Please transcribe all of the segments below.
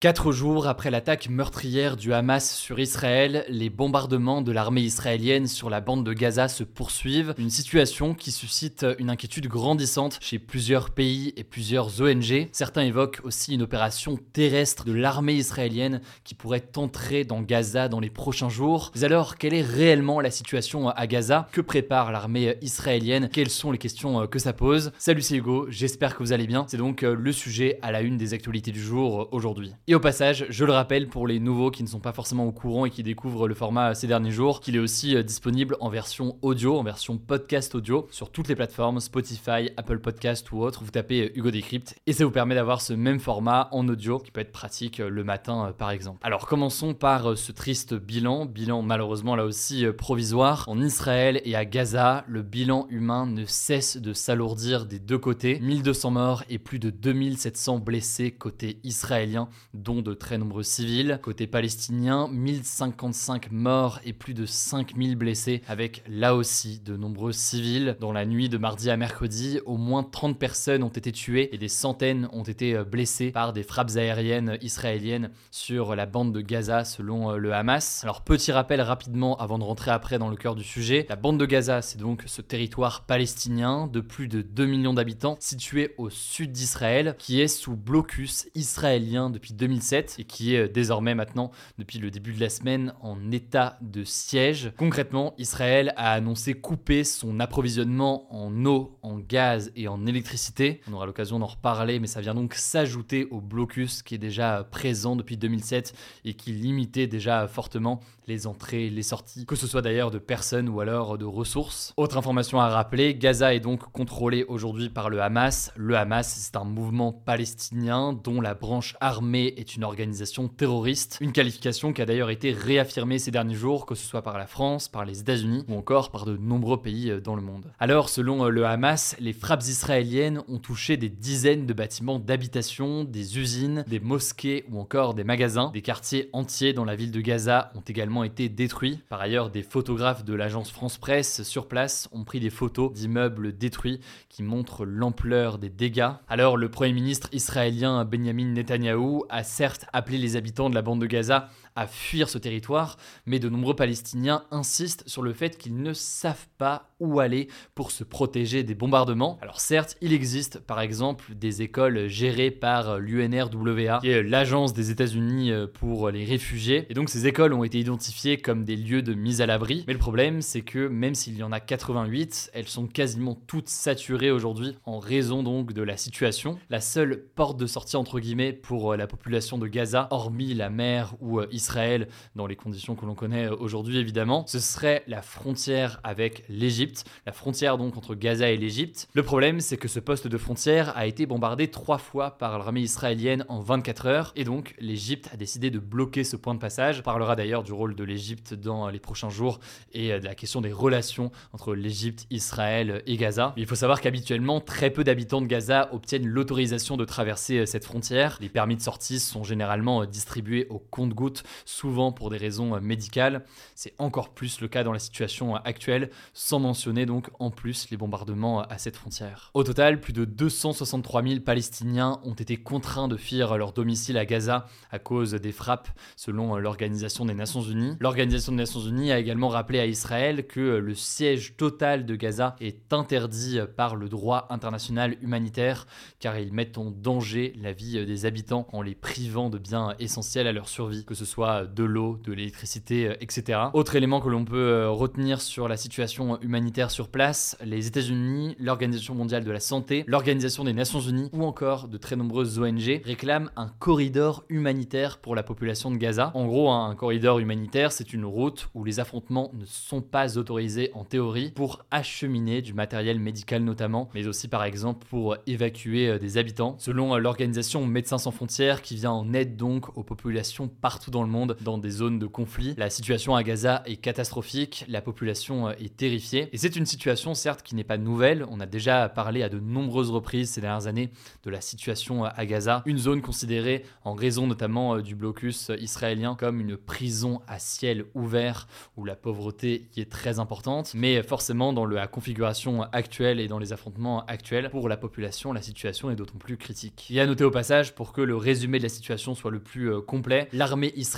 Quatre jours après l'attaque meurtrière du Hamas sur Israël, les bombardements de l'armée israélienne sur la bande de Gaza se poursuivent, une situation qui suscite une inquiétude grandissante chez plusieurs pays et plusieurs ONG. Certains évoquent aussi une opération terrestre de l'armée israélienne qui pourrait entrer dans Gaza dans les prochains jours. Mais alors, quelle est réellement la situation à Gaza? Que prépare l'armée israélienne? Quelles sont les questions que ça pose? Salut, c'est Hugo, j'espère que vous allez bien. C'est donc le sujet à la une des actualités du jour aujourd'hui. Et au passage, je le rappelle pour les nouveaux qui ne sont pas forcément au courant et qui découvrent le format ces derniers jours, qu'il est aussi euh, disponible en version audio, en version podcast audio, sur toutes les plateformes, Spotify, Apple Podcast ou autres. Vous tapez euh, Hugo Decrypt et ça vous permet d'avoir ce même format en audio qui peut être pratique euh, le matin par exemple. Alors commençons par ce triste bilan, bilan malheureusement là aussi provisoire. En Israël et à Gaza, le bilan humain ne cesse de s'alourdir des deux côtés. 1200 morts et plus de 2700 blessés côté israélien dont de très nombreux civils. Côté palestinien, 1055 morts et plus de 5000 blessés, avec là aussi de nombreux civils. Dans la nuit de mardi à mercredi, au moins 30 personnes ont été tuées et des centaines ont été euh, blessées par des frappes aériennes israéliennes sur la bande de Gaza selon euh, le Hamas. Alors petit rappel rapidement avant de rentrer après dans le cœur du sujet, la bande de Gaza c'est donc ce territoire palestinien de plus de 2 millions d'habitants situé au sud d'Israël qui est sous blocus israélien depuis 2000 2007 et qui est euh, désormais maintenant, depuis le début de la semaine, en état de siège. Concrètement, Israël a annoncé couper son approvisionnement en eau, en gaz et en électricité. On aura l'occasion d'en reparler, mais ça vient donc s'ajouter au blocus qui est déjà présent depuis 2007 et qui limitait déjà fortement les entrées, les sorties, que ce soit d'ailleurs de personnes ou alors de ressources. Autre information à rappeler, Gaza est donc contrôlé aujourd'hui par le Hamas. Le Hamas, c'est un mouvement palestinien dont la branche armée est une organisation terroriste, une qualification qui a d'ailleurs été réaffirmée ces derniers jours, que ce soit par la France, par les États-Unis ou encore par de nombreux pays euh, dans le monde. Alors, selon euh, le Hamas, les frappes israéliennes ont touché des dizaines de bâtiments d'habitation, des usines, des mosquées ou encore des magasins. Des quartiers entiers dans la ville de Gaza ont également été détruits. Par ailleurs, des photographes de l'agence France Presse sur place ont pris des photos d'immeubles détruits qui montrent l'ampleur des dégâts. Alors, le Premier ministre israélien Benjamin Netanyahou a certes appelé les habitants de la bande de Gaza à fuir ce territoire, mais de nombreux Palestiniens insistent sur le fait qu'ils ne savent pas où aller pour se protéger des bombardements. Alors certes, il existe par exemple des écoles gérées par l'UNRWA, qui l'agence des États-Unis euh, pour les réfugiés, et donc ces écoles ont été identifiées comme des lieux de mise à l'abri. Mais le problème, c'est que même s'il y en a 88, elles sont quasiment toutes saturées aujourd'hui en raison donc de la situation. La seule porte de sortie entre guillemets pour euh, la population de Gaza, hormis la mer ou Israël, Israël dans les conditions que l'on connaît aujourd'hui évidemment, ce serait la frontière avec l'Égypte, la frontière donc entre Gaza et l'Égypte. Le problème c'est que ce poste de frontière a été bombardé trois fois par l'armée israélienne en 24 heures et donc l'Égypte a décidé de bloquer ce point de passage. On parlera d'ailleurs du rôle de l'Égypte dans les prochains jours et de la question des relations entre l'Égypte, Israël et Gaza. Il faut savoir qu'habituellement très peu d'habitants de Gaza obtiennent l'autorisation de traverser cette frontière. Les permis de sortie sont généralement distribués au compte-gouttes souvent pour des raisons euh, médicales. C'est encore plus le cas dans la situation euh, actuelle, sans mentionner donc en plus les bombardements euh, à cette frontière. Au total, plus de 263 000 Palestiniens ont été contraints de fuir leur domicile à Gaza à cause des frappes, selon l'Organisation des Nations Unies. L'Organisation des Nations Unies a également rappelé à Israël que le siège total de Gaza est interdit par le droit international humanitaire, car ils mettent en danger la vie des habitants en les privant de biens essentiels à leur survie, que ce soit soit de l'eau, de l'électricité, etc. Autre élément que l'on peut retenir sur la situation humanitaire sur place, les États-Unis, l'Organisation mondiale de la santé, l'Organisation des Nations unies ou encore de très nombreuses ONG réclament un corridor humanitaire pour la population de Gaza. En gros, un corridor humanitaire, c'est une route où les affrontements ne sont pas autorisés en théorie pour acheminer du matériel médical notamment, mais aussi par exemple pour évacuer euh, des habitants. Selon euh, l'organisation Médecins sans frontières qui vient en aide donc aux populations partout dans le monde dans des zones de conflit, la situation à Gaza est catastrophique, la population euh, est terrifiée. Et c'est une situation certes qui n'est pas nouvelle, on a déjà parlé à de nombreuses reprises ces dernières années de la situation à Gaza, une zone considérée en raison notamment du blocus israélien comme une prison à ciel ouvert où la pauvreté y est très importante, mais forcément dans la configuration actuelle et dans les affrontements actuels, pour la population, la situation est d'autant plus critique. Il y a noté au passage, pour que le résumé de la situation soit le plus euh, complet, l'armée israélienne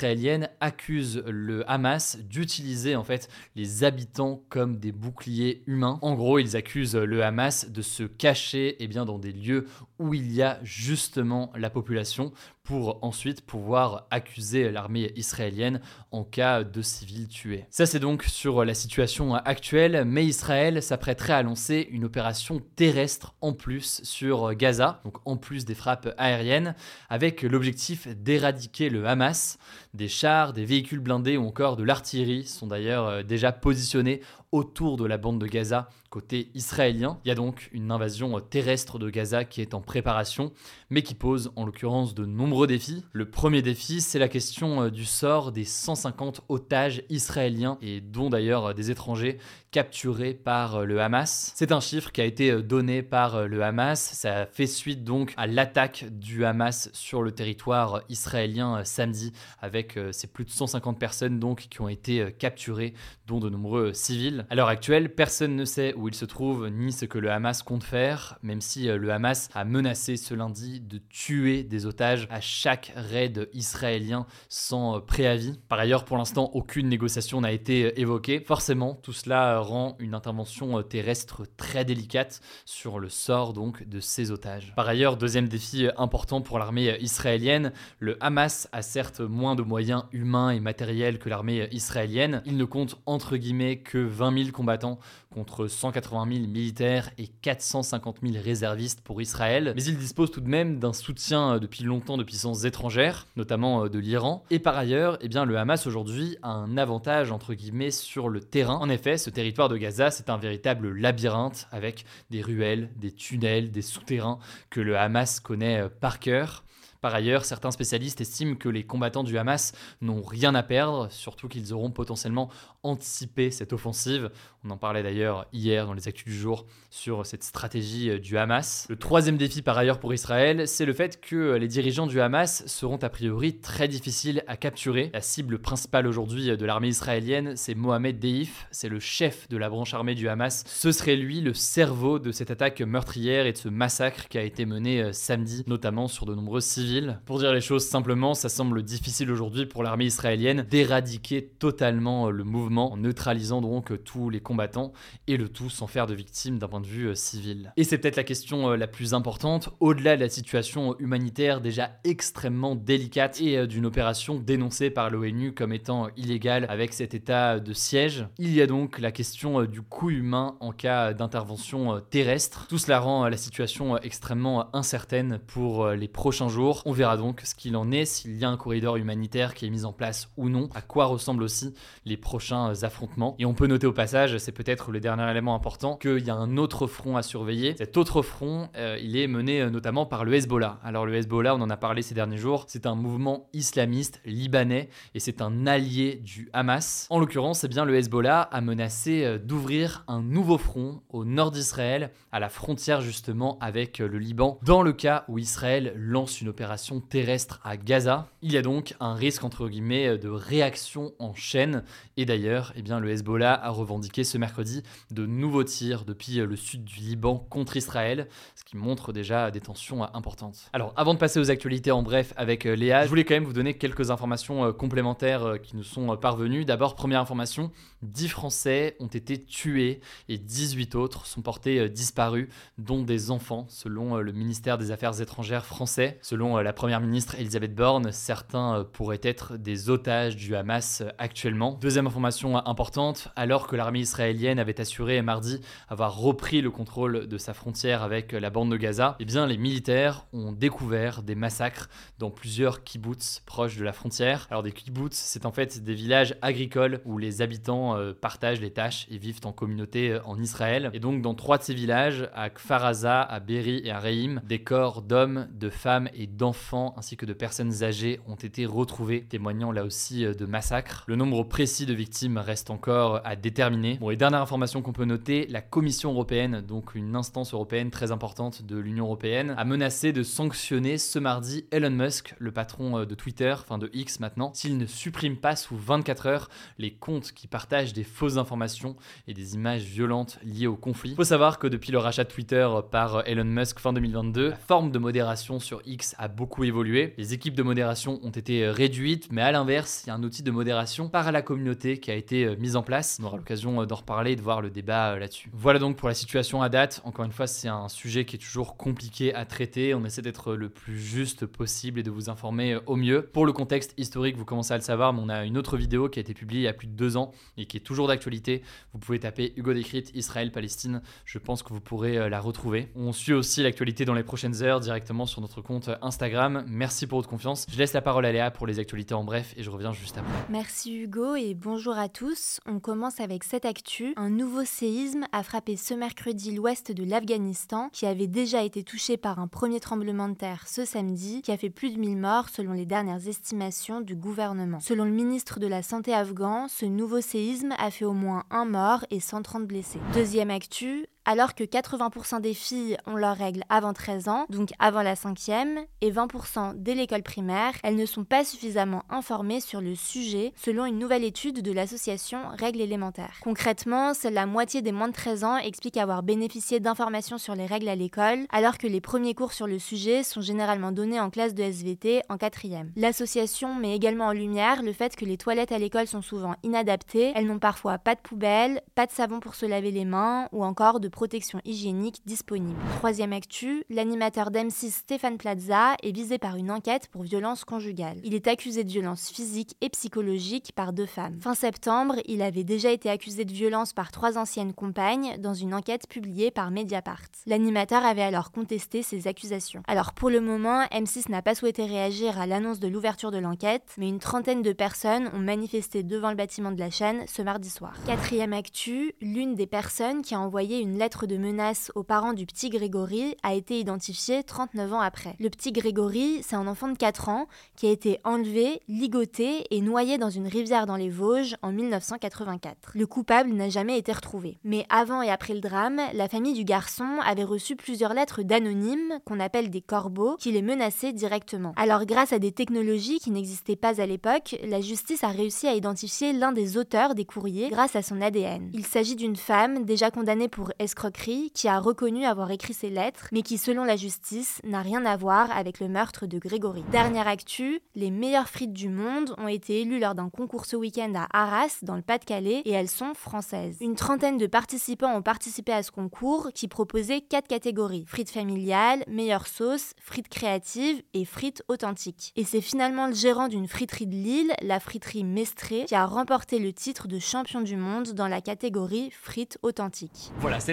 accuse le Hamas d'utiliser en fait les habitants comme des boucliers humains. En gros, ils accusent le Hamas de se cacher eh bien, dans des lieux où il y a justement la population pour ensuite pouvoir accuser l'armée israélienne en cas de civils tués. Ça c'est donc sur la situation actuelle, mais Israël s'apprêterait à lancer une opération terrestre en plus sur Gaza, donc en plus des frappes aériennes, avec l'objectif d'éradiquer le Hamas. Des chars, des véhicules blindés ou encore de l'artillerie sont d'ailleurs euh, déjà positionnés autour de la bande de Gaza côté israélien. Il y a donc une invasion terrestre de Gaza qui est en préparation, mais qui pose en l'occurrence de nombreux défis. Le premier défi, c'est la question euh, du sort des 150 otages israéliens, et dont d'ailleurs euh, des étrangers, capturés par euh, le Hamas. C'est un chiffre qui a été donné par le Hamas. Ça fait suite donc à l'attaque du Hamas sur le territoire israélien samedi, avec ces plus de 150 personnes donc qui ont été capturées, dont de nombreux civils. À l'heure actuelle, personne ne sait où il se trouve ni ce que le Hamas compte faire, même si le Hamas a menacé ce lundi de tuer des otages à chaque raid israélien sans euh, préavis. Par ailleurs, pour l'instant, aucune négociation n'a été euh, évoquée. Forcément, tout cela euh, rend une intervention terrestre très délicate sur le sort donc de ces otages. Par ailleurs, deuxième défi important pour l'armée israélienne, le Hamas a certes moins de moyens humains et matériels que l'armée israélienne. Il ne compte entre guillemets que 20 000 combattants contre 180 000 militaires et 450 000 réservistes pour Israël. Mais il dispose tout de même d'un soutien depuis longtemps de puissances étrangères, notamment euh, de l'Iran. Et par ailleurs, eh bien, le Hamas aujourd'hui a un avantage entre guillemets sur le terrain. En effet, ce territoire de Gaza, c'est un véritable labyrinthe avec des ruelles, des tunnels, des souterrains que le Hamas connaît euh, par cœur. Par ailleurs, certains spécialistes estiment que les combattants du Hamas n'ont rien à perdre, surtout qu'ils auront potentiellement anticipé cette offensive. On en parlait d'ailleurs hier dans les actus du jour sur cette stratégie euh, du Hamas. Le troisième défi par ailleurs pour Israël, c'est le fait que les dirigeants du Hamas seront a priori très difficiles à capturer. La cible principale aujourd'hui de l'armée israélienne, c'est Mohamed Deif, c'est le chef de la branche armée du Hamas. Ce serait lui le cerveau de cette attaque meurtrière et de ce massacre qui a été mené euh, samedi, notamment sur de nombreux civils pour dire les choses simplement, ça semble difficile aujourd'hui pour l'armée israélienne d'éradiquer totalement euh, le mouvement en neutralisant donc euh, tous les combattants et le tout sans faire de victimes d'un point de vue euh, civil. Et c'est peut-être la question la plus importante, au-delà de la situation humanitaire déjà extrêmement délicate et d'une opération dénoncée par l'ONU comme étant illégale avec cet état de siège, il y a donc la question du coût humain en cas d'intervention terrestre. Tout cela rend la situation extrêmement incertaine pour les prochains jours. On verra donc ce qu'il en est, s'il y a un corridor humanitaire qui est mis en place ou non, à quoi ressemblent aussi les prochains affrontements. Et on peut noter au passage, c'est peut-être le dernier élément important, qu'il y a un autre front à surveiller. Cet autre front, euh, il est mené euh, notamment par le Hezbollah. Alors le Hezbollah, on en a parlé ces derniers jours, c'est un mouvement islamiste libanais et c'est un allié du Hamas. En l'occurrence, eh bien le Hezbollah a menacé euh, d'ouvrir un nouveau front au nord d'Israël, à la frontière justement avec le Liban, dans le cas où Israël lance une opération terrestre à Gaza. Il y a donc un risque entre guillemets de réaction en chaîne. Et d'ailleurs, eh bien, le Hezbollah a revendiqué ce mercredi de nouveaux tirs depuis le sud du Liban contre Israël, ce qui montre déjà des tensions importantes. Alors, avant de passer aux actualités en bref avec euh, Léa, je voulais quand même vous donner quelques informations euh, complémentaires euh, qui nous sont parvenues. D'abord, première information, 10 Français ont été tués et 18 autres sont portés disparus, dont des enfants, selon le ministère des Affaires étrangères français. Selon selon la première ministre Elisabeth Borne, certains pourraient être des otages du Hamas actuellement. Deuxième information importante, alors que l'armée israélienne avait assuré mardi avoir repris le contrôle de sa frontière avec la bande de Gaza, eh bien les militaires ont découvert des massacres dans plusieurs kibbutz proches de la frontière. Alors des kibbutz, c'est en fait des villages agricoles où les habitants euh, partagent les tâches et vivent en communauté euh, en Israël. Et donc dans trois de ces villages, à Kfar Aza, à Beri et à Reim, des corps d'hommes, de femmes et d'enfants ainsi que de personnes âgées ont été retrouvés, témoignant là aussi euh, de massacres. Le nombre précis de victimes reste encore à déterminer. Bon, et dernière information qu'on peut noter, la Commission européenne, donc une instance européenne très importante de l'Union européenne, a menacé de sanctionner ce mardi Elon Musk, le patron euh, de Twitter, enfin de X maintenant, s'il ne supprime pas sous 24 heures les comptes qui partagent des fausses informations et des images violentes liées au conflit. Faut savoir que depuis le rachat de Twitter par Elon Musk fin 2022, la forme de modération sur X a beaucoup évolué. Les équipes de modération ont été réduites, mais à l'inverse, il y a un outil de modération par la communauté qui a été euh, mis en place. On aura l'occasion euh, d'en reparler et de voir le débat là-dessus. Voilà donc pour la situation à date. Encore une fois, c'est un sujet qui est toujours compliqué à traiter. On essaie d'être le plus juste possible et de vous informer au mieux. Pour le contexte historique, vous commencez à le savoir, mais on a une autre vidéo qui a été publiée il y a plus de deux ans et qui est toujours d'actualité. Vous pouvez taper Hugo Décrypte, Israël-Palestine. Je pense que vous pourrez euh, la retrouver. On suit aussi l'actualité dans les prochaines heures directement sur notre compte Instagram. Merci pour votre confiance. Je laisse la parole à Léa pour les actualités en bref et je reviens juste après. Merci Hugo et bonjour à tous. On commence avec cette actu. Un nouveau séisme a frappé ce mercredi l'ouest de l'Afghanistan qui avait déjà été touché par un premier tremblement de terre ce samedi qui a fait plus de 1000 morts selon les dernières estimations du gouvernement. Selon le ministre de la Santé afghan, ce nouveau séisme a fait au moins un mort et 130 blessés. Deuxième actu, alors que 80% des filles ont leurs règles avant 13 ans, donc avant la cinquième, et 20% dès l'école primaire, elles ne sont pas suffisamment informées sur le sujet, selon une nouvelle étude de l'association Règles élémentaires. Concrètement, seule la moitié des moins de 13 ans explique avoir bénéficié d'informations sur les règles à l'école, alors que les premiers cours sur le sujet sont généralement donnés en classe de SVT en quatrième. L'association met également en lumière le fait que les toilettes à l'école sont souvent inadaptées, elles n'ont parfois pas de poubelle, pas de savon pour se laver les mains, ou encore de protection hygiénique disponible. Troisième actu, l'animateur d'M6 Stéphane Plaza est visé par une enquête pour violence conjugale. Il est accusé de violence physique et psychologique par deux femmes. Fin septembre, il avait déjà été accusé de violence par trois anciennes compagnes dans une enquête publiée par Mediapart. L'animateur avait alors contesté ces accusations. Alors pour le moment, M6 n'a pas souhaité réagir à l'annonce de l'ouverture de l'enquête, mais une trentaine de personnes ont manifesté devant le bâtiment de la chaîne ce mardi soir. Quatrième actu, l'une des personnes qui a envoyé une lettre de menace aux parents du petit Grégory a été identifiée 39 ans après. Le petit Grégory, c'est un enfant de 4 ans qui a été enlevé, ligoté et noyé dans une rivière dans les Vosges en 1984. Le coupable n'a jamais été retrouvé. Mais avant et après le drame, la famille du garçon avait reçu plusieurs lettres d'anonymes, qu'on appelle des corbeaux, qui les menaçaient directement. Alors grâce à des technologies qui n'existaient pas à l'époque, la justice a réussi à identifier l'un des auteurs des courriers grâce à son ADN. Il s'agit d'une femme déjà condamnée pour escroquerie qui a reconnu avoir écrit ces lettres, mais qui selon la justice n'a rien à voir avec le meurtre de Grégory. Dernière actu, les meilleures frites du monde ont été élues lors d'un concours ce week-end à Arras, dans le Pas-de-Calais, et elles sont françaises. Une trentaine de participants ont participé à ce concours qui proposait quatre catégories frites familiales, meilleure sauce, frites créatives et frites authentiques. Et c'est finalement le gérant d'une friterie de Lille, la friterie Mestré, qui a remporté le titre de champion du monde dans la catégorie frites authentiques. Voilà, c'est